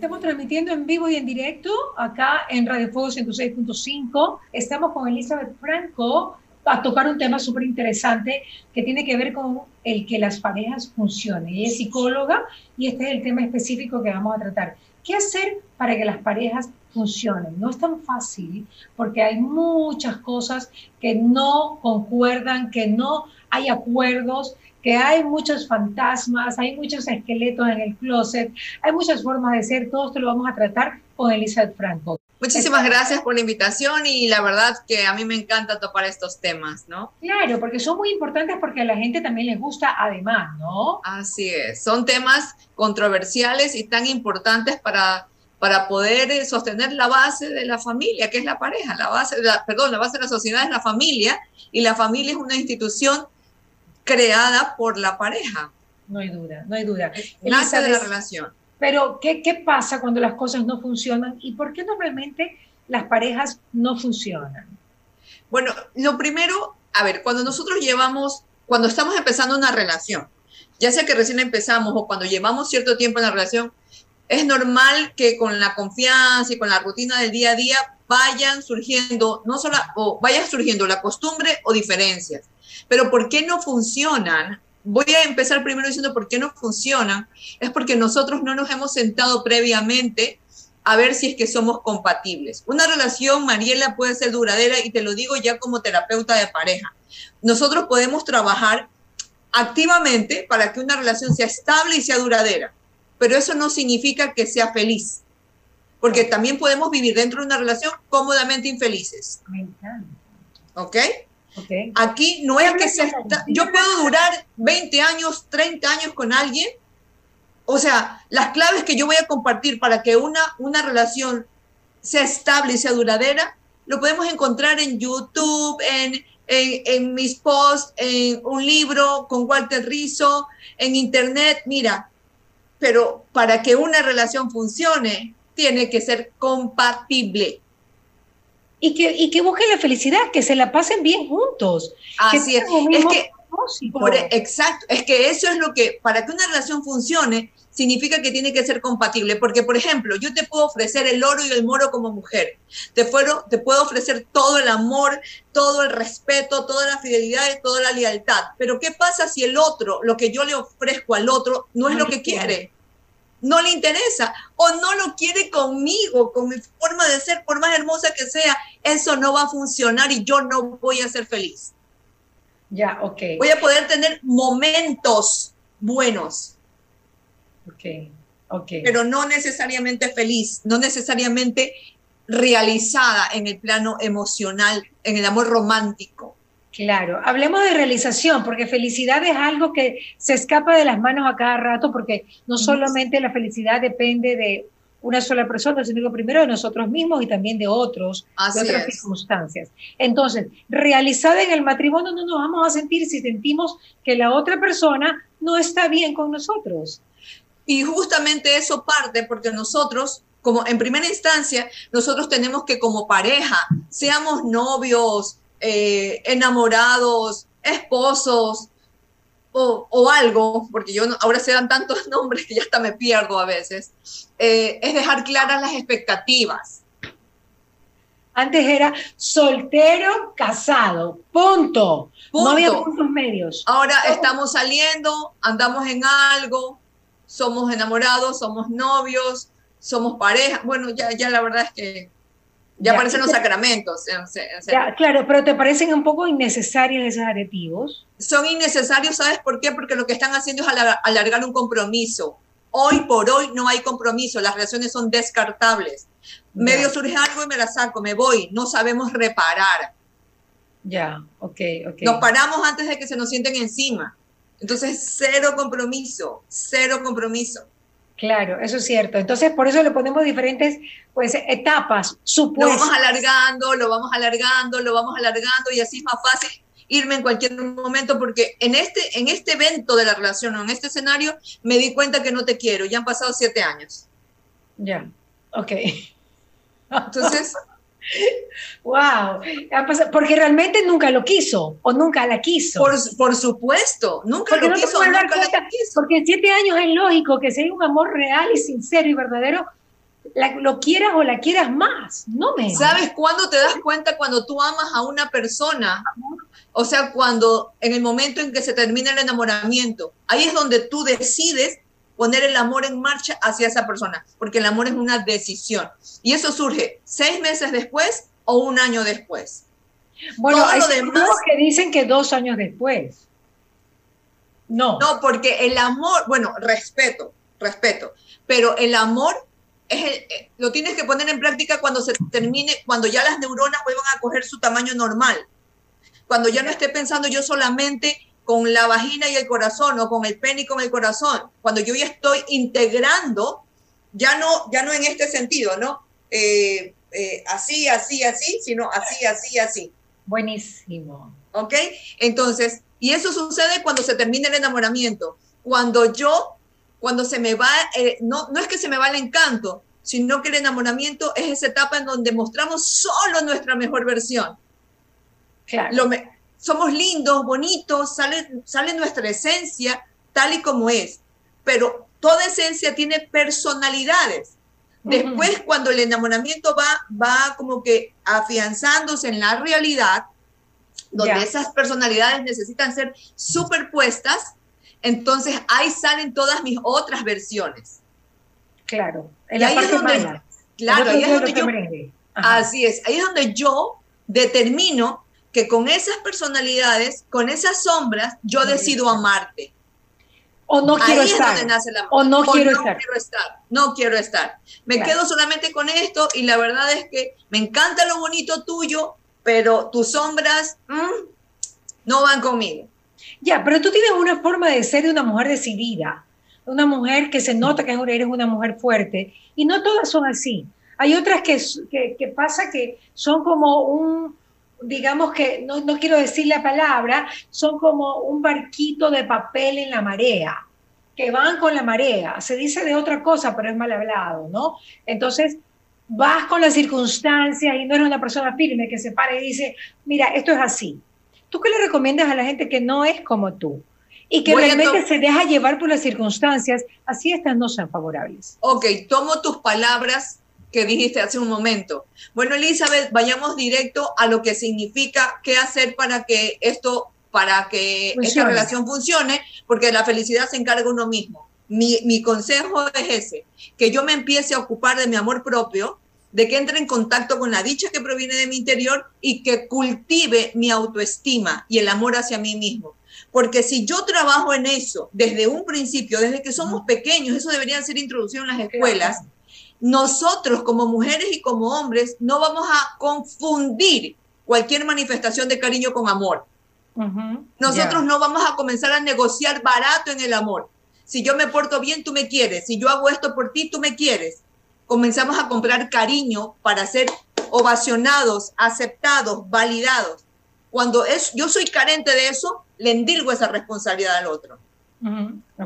Estamos transmitiendo en vivo y en directo acá en Radio Fuego 106.5. Estamos con Elizabeth Franco a tocar un tema súper interesante que tiene que ver con el que las parejas funcionen. Ella es psicóloga y este es el tema específico que vamos a tratar. ¿Qué hacer para que las parejas funcionen? No es tan fácil porque hay muchas cosas que no concuerdan, que no hay acuerdos, que hay muchos fantasmas, hay muchos esqueletos en el closet, hay muchas formas de ser, todo esto lo vamos a tratar con Elizabeth Franco. Muchísimas gracias por la invitación y la verdad que a mí me encanta topar estos temas, ¿no? Claro, porque son muy importantes porque a la gente también les gusta además, ¿no? Así es, son temas controversiales y tan importantes para, para poder eh, sostener la base de la familia, que es la pareja, la base, perdón, la base de la sociedad es la familia y la familia es una institución creada por la pareja. No hay duda, no hay duda. Nace de la relación. Pero, ¿qué, ¿qué pasa cuando las cosas no funcionan? ¿Y por qué normalmente las parejas no funcionan? Bueno, lo primero, a ver, cuando nosotros llevamos, cuando estamos empezando una relación, ya sea que recién empezamos o cuando llevamos cierto tiempo en la relación, es normal que con la confianza y con la rutina del día a día vayan surgiendo, no solo, o vaya surgiendo la costumbre o diferencias. Pero ¿por qué no funcionan? Voy a empezar primero diciendo por qué no funcionan. Es porque nosotros no nos hemos sentado previamente a ver si es que somos compatibles. Una relación, Mariela, puede ser duradera y te lo digo ya como terapeuta de pareja. Nosotros podemos trabajar activamente para que una relación sea estable y sea duradera, pero eso no significa que sea feliz, porque también podemos vivir dentro de una relación cómodamente infelices. ¿Ok? Aquí no es que yo puedo durar 20 años, 30 años con alguien. O sea, las claves que yo voy a compartir para que una, una relación sea estable y sea duradera, lo podemos encontrar en YouTube, en, en, mis posts, en un libro con Walter Rizzo, en Internet. Mira, pero para que una relación funcione, tiene que ser compatible y que, y que busquen la felicidad, que se la pasen bien juntos. Así es. Es que, por, exacto, es que eso es lo que, para que una relación funcione, significa que tiene que ser compatible. Porque, por ejemplo, yo te puedo ofrecer el oro y el moro como mujer. Te, fuero, te puedo ofrecer todo el amor, todo el respeto, toda la fidelidad y toda la lealtad. Pero, ¿qué pasa si el otro, lo que yo le ofrezco al otro, no es lo que quiere? No le interesa o no lo quiere conmigo, con mi forma de ser, por más hermosa que sea, eso no va a funcionar y yo no voy a ser feliz. Ya, ok. Voy a poder tener momentos buenos. Ok, ok. Pero no necesariamente feliz, no necesariamente realizada en el plano emocional, en el amor romántico. Claro, hablemos de realización, porque felicidad es algo que se escapa de las manos a cada rato, porque no solamente la felicidad depende de una sola persona, sino primero de nosotros mismos y también de otros, de otras circunstancias. Entonces, realizada en el matrimonio no nos vamos a sentir si sentimos que la otra persona no está bien con nosotros. Y justamente eso parte porque nosotros como en primera instancia, nosotros tenemos que como pareja, seamos novios, eh, enamorados, esposos o, algo, porque yo ahora se dan tantos nombres que ya hasta me pierdo a veces, eh, es dejar claras las expectativas. Antes era soltero, casado, punto. punto. No había puntos medios. Ahora estamos saliendo, andamos en algo, somos enamorados, somos novios, somos pareja. Bueno, ya, ya la verdad es que ya, aparecen los sacramentos. claro, pero ¿te parecen un poco innecesarios esos aditivos? Son innecesarios, ¿sabes por qué? Porque lo que están haciendo es alargar un compromiso. Hoy por hoy no hay compromiso, las relaciones son descartables. Medio surge algo y me la saco, me voy, no sabemos reparar. Ya, ok, ok. Nos paramos antes de que se nos sienten encima. Entonces, cero compromiso, cero compromiso. Claro, eso es cierto. Entonces, por eso le ponemos diferentes pues, etapas, supuestos. Lo vamos alargando, lo vamos alargando, lo vamos alargando y así es más fácil irme en cualquier momento porque en este, en este evento de la relación o en este escenario me di cuenta que no te quiero. Ya han pasado siete años. Ya, ok. Entonces, Wow, porque realmente nunca lo quiso o nunca la quiso. Por, supuesto, nunca lo quiso, Porque en siete años es lógico que sea un amor real y sincero y verdadero, lo quieras o la quieras más, no me. ¿Sabes cuándo te das cuenta cuando tú amas a una persona? O sea, cuando en el momento en que se termina el enamoramiento, ahí es donde tú decides poner el amor en marcha hacia esa persona, porque el amor es una decisión. Y eso surge seis meses después o un año después. Bueno, hay demás, que dicen que dos años después. No. No, porque el amor, bueno, respeto, respeto, pero el amor es eh, lo tienes que poner en práctica cuando se termine, cuando ya las neuronas vuelvan a coger su tamaño normal. Cuando ya no esté pensando yo solamente con la vagina y el corazón o con el pene y con el corazón. Cuando yo ya estoy integrando, ya no, ya no en este sentido, ¿no? Eh, eh, así, así, así, sino así, así, así. Buenísimo. ¿Ok? Entonces, y eso sucede cuando se termina el enamoramiento. Cuando yo, cuando se me va, eh, no, no es que se me va el encanto, sino que el enamoramiento es esa etapa en donde mostramos solo nuestra mejor versión. Claro. Somos lindos, bonitos, sale, sale nuestra esencia tal y como es, pero toda esencia tiene personalidades. Después, cuando el enamoramiento va, va como que afianzándose en la realidad, donde esas personalidades necesitan ser superpuestas, entonces ahí salen todas mis otras versiones. Claro. Y ahí es donde, claro, ahí es donde yo, así es, ahí es donde yo determino que con esas personalidades, con esas sombras, yo decido amarte. O no quiero estar. O no, quiero, estar. quiero estar. No quiero estar. Me quedo solamente con esto y la verdad es que me encanta lo bonito tuyo, pero tus sombras mm, no van conmigo. Ya, pero tú tienes una forma de ser de una mujer decidida, una mujer que se nota que eres una mujer fuerte, y no todas son así. Hay otras que, que, pasa que son como un, digamos que, no, no quiero decir la palabra, son como un barquito de papel en la marea, que van con la marea. Se dice de otra cosa, pero es mal hablado, ¿no? Entonces, vas con las circunstancias y no eres una persona firme que se para y dice, mira, esto es así. ¿Tú qué le recomiendas a la gente que no es como tú? Y que realmente se deja llevar por las circunstancias, así estas no sean favorables. Ok, tomo tus palabras que dijiste hace un momento. Bueno, Elizabeth, vayamos directo a lo que significa qué hacer para que esto, para que esta relación funcione, porque la felicidad se encarga uno mismo. Mi, mi consejo es ese, que yo me empiece a ocupar de mi amor propio, de que entre en contacto con la dicha que proviene de mi interior y que cultive mi autoestima y el amor hacia mí mismo. Porque si yo trabajo en eso desde un principio, desde que somos pequeños, eso debería ser introducido en las escuelas, nosotros como mujeres y como hombres no vamos a confundir cualquier manifestación de cariño con amor. Nosotros no vamos a comenzar a negociar barato en el amor. Si yo me porto bien, tú me quieres. Si yo hago esto por ti, tú me quieres comenzamos a comprar cariño para ser ovacionados, aceptados, validados. Cuando es, yo soy carente de eso, le endilgo esa responsabilidad al otro.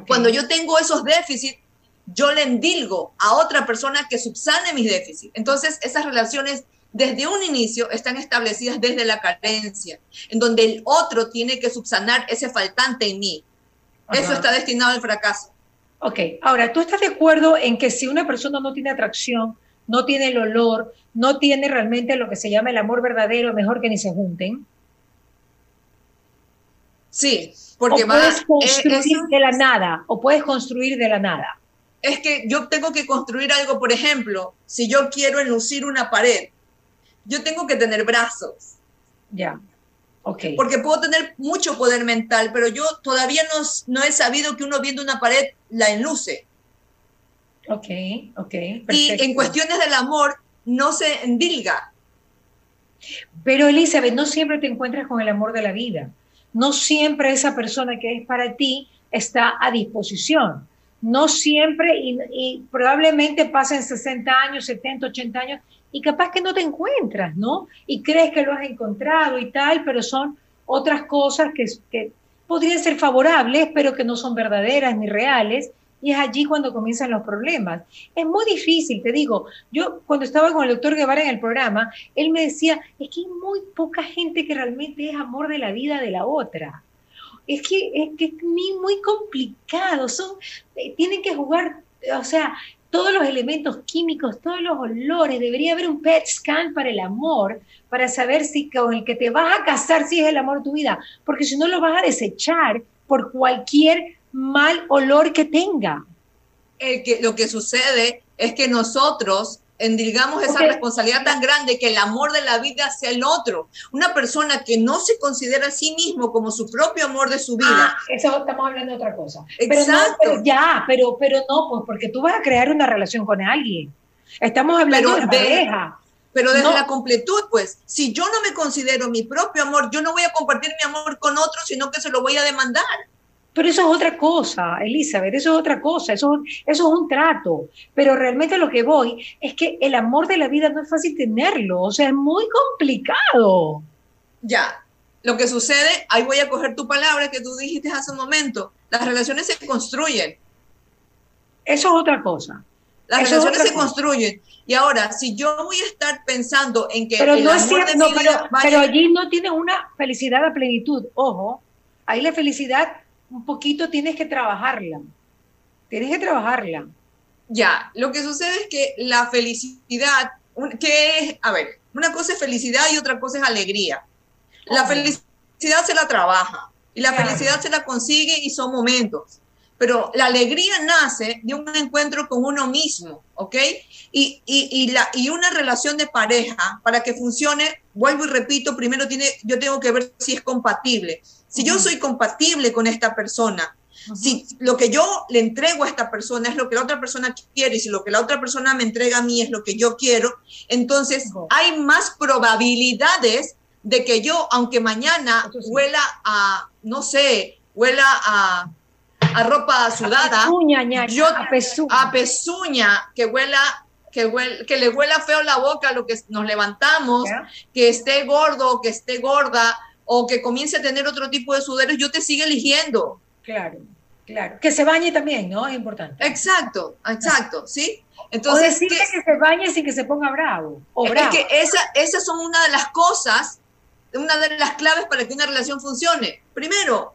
Cuando yo tengo esos déficits, yo le endilgo a otra persona que subsane mis déficits. Entonces, esas relaciones desde un inicio están establecidas desde la carencia, en donde el otro tiene que subsanar ese faltante en mí. Eso está destinado al fracaso. Ok, ahora, ¿tú estás de acuerdo en que si una persona no tiene atracción, no tiene el olor, no tiene realmente lo que se llama el amor verdadero, mejor que ni se junten? Sí, porque o puedes construir de la nada, o puedes construir de la nada. Es que yo tengo que construir algo, por ejemplo, si yo quiero enlucir una pared, yo tengo que tener brazos. Ya. Porque puedo tener mucho poder mental, pero yo todavía no, no he sabido que uno viendo una pared la enluce. Ok, ok. Y en cuestiones del amor no se endilga. Pero Elizabeth, no siempre te encuentras con el amor de la vida. No siempre esa persona que es para ti está a disposición. No siempre, y, probablemente pasen 60 años, 70, 80 años, y capaz que no te encuentras, ¿no? Y crees que lo has encontrado y tal, pero son otras cosas que, que podrían ser favorables, pero que no son verdaderas ni reales. Y es allí cuando comienzan los problemas. Es muy difícil, te digo. Yo cuando estaba con el doctor Guevara en el programa, él me decía, es que hay muy poca gente que realmente es amor de la vida de la otra. Es que es, que es muy complicado, son, eh, tienen que jugar, o sea, todos los elementos químicos, todos los olores. Debería haber un PET scan para el amor, para saber si con el que te vas a casar si es el amor de tu vida, porque si no lo vas a desechar por cualquier mal olor que tenga. El que, lo que sucede es que nosotros endigamos esa responsabilidad tan grande que el amor de la vida sea el otro. Una persona que no se considera a sí mismo como su propio amor de su vida. Ah, eso estamos hablando de otra cosa. Exacto. Pero, ya, pero, pero no, pues porque tú vas a crear una relación con alguien. Estamos hablando de pareja. Pero desde la completud, pues, si yo no me considero mi propio amor, yo no voy a compartir mi amor con otro, sino que se lo voy a demandar. Pero eso es otra cosa, Elizabeth, eso es otra cosa, eso, eso es un trato. Pero realmente lo que voy es que el amor de la vida no es fácil tenerlo, o sea, es muy complicado. Ya, lo que sucede, ahí voy a coger tu palabra que tú dijiste hace un momento, las relaciones se construyen. Eso es otra cosa. Las relaciones se construyen. Y ahora, si yo voy a estar pensando en que... Pero no es cierto, pero, pero allí no tiene una felicidad a plenitud. Ojo, ahí la felicidad un poquito tienes que trabajarla. Tienes que trabajarla. Ya, lo que sucede es que la felicidad, que es, a ver, una cosa es felicidad y otra cosa es alegría. La felicidad se la trabaja y la felicidad se la consigue y son momentos. Pero la alegría nace de un encuentro con uno mismo, ¿ok? Y, y, y, la, y una relación de pareja, para que funcione, vuelvo y repito, primero tiene, yo tengo que ver si es compatible. Si yo soy compatible con esta persona, si lo que yo le entrego a esta persona es lo que la otra persona quiere y si lo que la otra persona me entrega a mí es lo que yo quiero, entonces hay más probabilidades de que yo, aunque mañana huela a, no sé, huela a, a ropa sudada, a yo, a pezuña. a pezuña, que huela que, que, le huela feo la boca lo que nos levantamos, que esté gordo, que esté gorda, o que comience a tener otro tipo de sudores, yo te sigo eligiendo. Claro, claro. Que se bañe también, ¿no? Es importante. Exacto, exacto, ¿sí? Entonces, o decirle que, se bañe sin que se ponga bravo. O es que esa, esas son una de las cosas, una de las claves para que una relación funcione. Primero,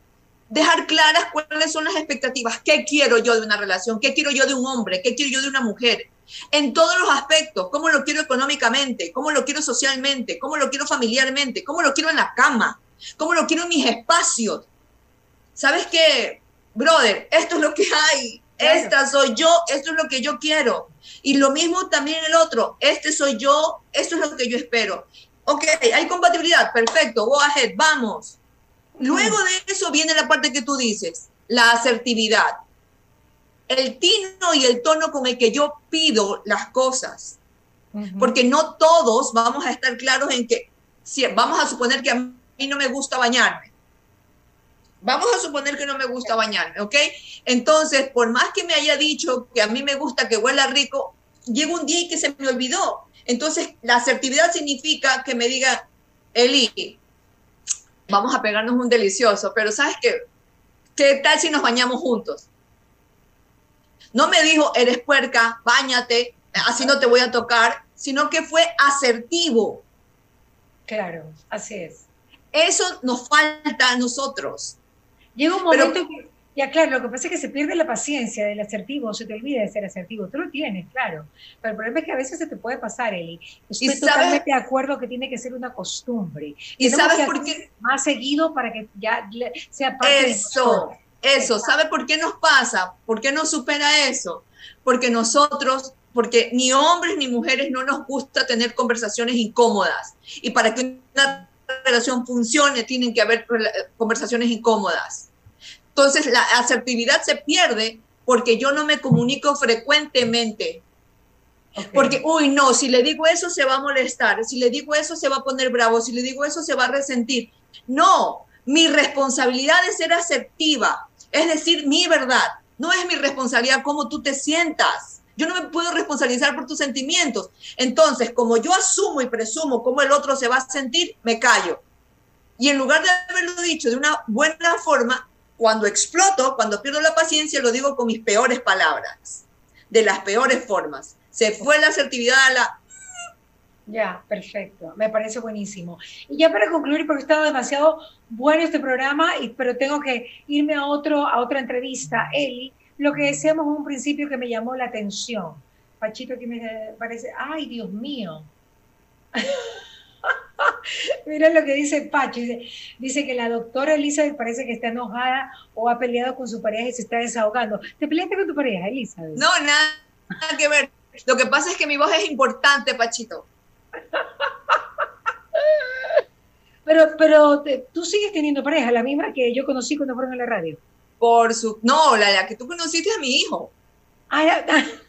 dejar claras cuáles son las expectativas. ¿Qué quiero yo de una relación? ¿Qué quiero yo de un hombre? ¿Qué quiero yo de una mujer? En todos los aspectos. ¿Cómo lo quiero económicamente? ¿Cómo lo quiero socialmente? ¿Cómo lo quiero familiarmente? ¿Cómo lo quiero en la cama? ¿Cómo lo quiero en mis espacios? ¿Sabes qué? Brother, esto es lo que hay. Esta soy yo, esto es lo que yo quiero. Y lo mismo también el otro. Este soy yo, esto es lo que yo espero. Ok, hay compatibilidad, perfecto, go ahead, vamos. Luego de eso viene la parte que tú dices, la asertividad. El tino y el tono con el que yo pido las cosas. Porque no todos vamos a estar claros en que, si, vamos a suponer que a mí no me gusta bañarme. Vamos a suponer que no me gusta bañarme, ¿ok? Entonces, por más que me haya dicho que a mí me gusta que huela rico, llega un día y que se me olvidó. Entonces, la asertividad significa que me diga, Eli, vamos a pegarnos un delicioso, pero ¿sabes qué? ¿Qué tal si nos bañamos juntos? No me dijo, eres puerca, bañate, así no te voy a tocar, sino que fue asertivo. Claro, así es. Eso nos falta a nosotros. Llega un momento que ya, claro, lo que pasa es que se pierde la paciencia del asertivo, se te olvida de ser asertivo. Tú lo tienes, claro. Pero el problema es que a veces se te puede pasar, Eli. Estoy totalmente de acuerdo que tiene que ser una costumbre. ¿Y sabes por qué? Más seguido para que ya sea parte Eso, de eso. ¿Sabe por qué nos pasa? ¿Por qué nos supera eso? Porque nosotros porque ni hombres ni mujeres no nos gusta tener conversaciones incómodas. Y para que una relación funcione, tienen que haber conversaciones incómodas. Entonces la asertividad se pierde porque yo no me comunico frecuentemente. Porque, uy, no, si le digo eso se va a molestar, si le digo eso se va a poner bravo, si le digo eso se va a resentir. No, mi responsabilidad es ser asertiva, es decir, mi verdad. No es mi responsabilidad cómo tú te sientas. Yo no me puedo responsabilizar por tus sentimientos. Entonces, como yo asumo y presumo cómo el otro se va a sentir, me callo. Y en lugar de haberlo dicho de una buena forma, cuando exploto, cuando pierdo la paciencia, lo digo con mis peores palabras, de las peores formas. Se fue la asertividad a la... Ya, perfecto, me parece buenísimo. Y ya para concluir, porque ha estado demasiado bueno este programa, y, pero tengo que irme a, otro, a otra entrevista, Eli, lo que decíamos en un principio que me llamó la atención. Pachito aquí me parece, ay Dios mío. Mira lo que dice Pacho. Dice, que la doctora Elizabeth parece que está enojada o ha peleado con su pareja y se está desahogando. ¿Te peleaste con tu pareja, Elizabeth? No, nada, nada que ver. Lo que pasa es que mi voz es importante, Pachito. Pero, pero tú sigues teniendo pareja, la misma que yo conocí cuando fueron a la radio. Por su. No, la, que tú conociste a mi hijo. Ah,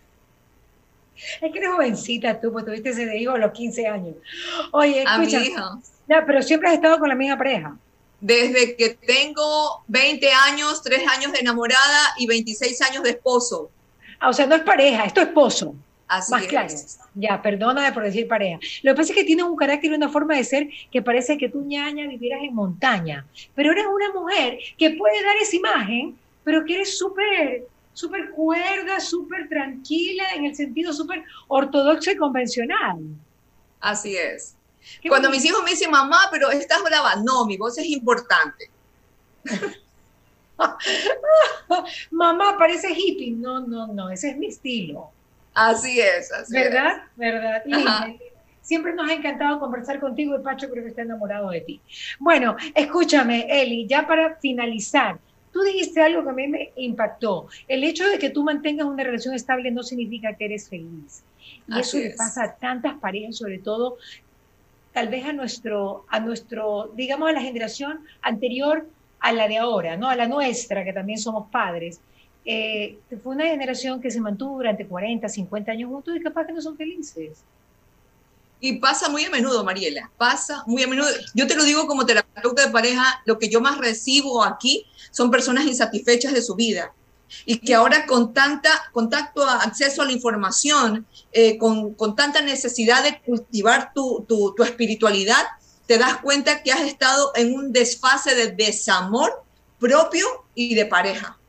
es que eres jovencita tú, pues tuviste ese hijo a los 15 años. Oye, escucha. A mi hijo. pero siempre has estado con la misma pareja. Desde que tengo 20 años, 3 años de enamorada y 26 años de esposo. Ah, o sea, no es pareja, es tu esposo. Así Más claro. Ya, perdóname por decir pareja. Lo que pasa es que tienes un carácter y una forma de ser que parece que tú, ñaña, vivieras en montaña. Pero eres una mujer que puede dar esa imagen, pero que eres súper súper cuerda, súper tranquila, en el sentido súper ortodoxa y convencional. Así es. Cuando mis hijos me dicen, mamá, pero estás brava, no, mi voz es importante. mamá, parece hippie. No, no, no, ese es mi estilo. Así es, así ¿Verdad? ¿Verdad? Siempre nos ha encantado conversar contigo y Pacho creo que está enamorado de ti. Bueno, escúchame, Eli, ya para finalizar, tú dijiste algo que a mí me impactó. El hecho de que tú mantengas una relación estable no significa que eres feliz. Y eso le pasa a tantas parejas, sobre todo tal vez a nuestro, a nuestro, digamos, a la generación anterior a la de ahora, ¿no? A la nuestra, que también somos padres eh, fue una generación que se mantuvo durante 40, 50 años juntos y capaz que no son felices. Y pasa muy a menudo, Mariela, pasa muy a menudo. Yo te lo digo como terapeuta de pareja, lo que yo más recibo aquí son personas insatisfechas de su vida y que ahora con tanta contacto, acceso a la información, eh, con, con, tanta necesidad de cultivar tu, tu, tu espiritualidad, te das cuenta que has estado en un desfase de desamor propio y de pareja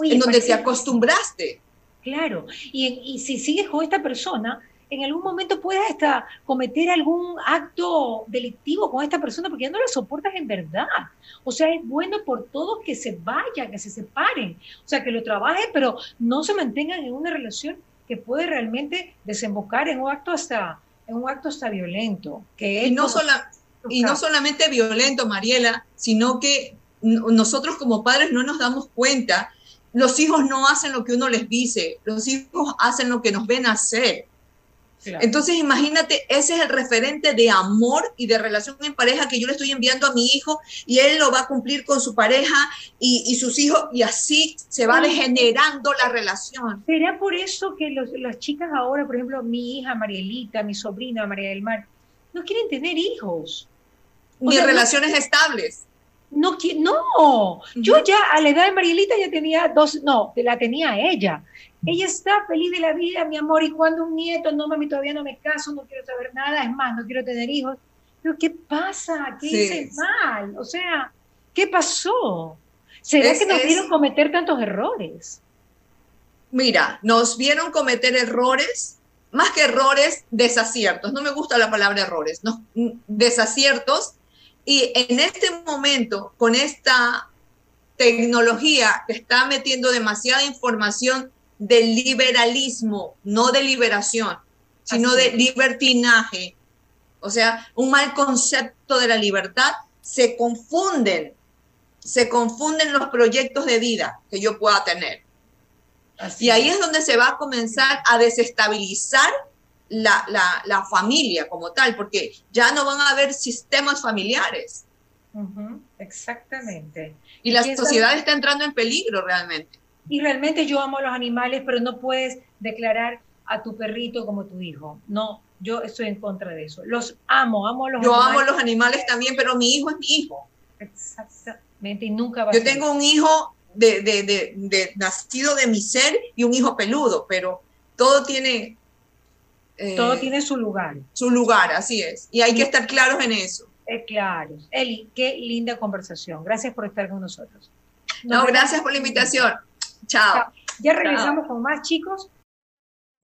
en donde te acostumbraste. Claro, y, si sigues con esta persona, en algún momento puedes hasta cometer algún acto delictivo con esta persona porque ya no la soportas en verdad. O sea, es bueno por todos que se vayan, que se separen, o sea, que lo trabajen, pero no se mantengan en una relación que puede realmente desembocar en un acto hasta, en un acto hasta violento. Que y, no y no solamente violento, Mariela, sino que nosotros como padres no nos damos cuenta los hijos no hacen lo que uno les dice, los hijos hacen lo que nos ven hacer. Entonces, imagínate, ese es el referente de amor y de relación en pareja que yo le estoy enviando a mi hijo y él lo va a cumplir con su pareja y, sus hijos y así se va degenerando la relación. ¿Será por eso que las chicas ahora, por ejemplo, mi hija Marielita, mi sobrina María del Mar, no quieren tener hijos? Ni relaciones estables. No, no, yo ya a la edad de Marielita ya tenía dos, no, la tenía ella. Ella está feliz de la vida, mi amor, y cuando un nieto, no mami, todavía no me caso, no quiero saber nada, es más, no quiero tener hijos. Pero ¿qué pasa? ¿Qué hice mal? O sea, ¿qué pasó? ¿Será que nos vieron cometer tantos errores? Mira, nos vieron cometer errores, más que errores, desaciertos. No me gusta la palabra errores, no, desaciertos y en este momento, con esta tecnología que está metiendo demasiada información del liberalismo, no de liberación, sino de libertinaje, o sea, un mal concepto de la libertad, se confunden, se confunden los proyectos de vida que yo pueda tener. y ahí es donde se va a comenzar a desestabilizar la, la, familia como tal, porque ya no van a haber sistemas familiares. exactamente. Y, la sociedad está entrando en peligro realmente. Y realmente yo amo a los animales, pero no puedes declarar a tu perrito como tu hijo. No, yo estoy en contra de eso. Los amo, amo a los yo animales. Yo amo a los animales también, pero mi hijo es mi hijo. Exactamente, y nunca va Yo tengo un hijo de, de, de, nacido de mi ser y un hijo peludo, pero todo tiene todo eh, tiene su lugar. Su lugar, así es. Y hay que estar claros en eso. Eh, claro. Eli, qué linda conversación. Gracias por estar con nosotros. no, gracias por la invitación. Chao. Ya regresamos con más chicos.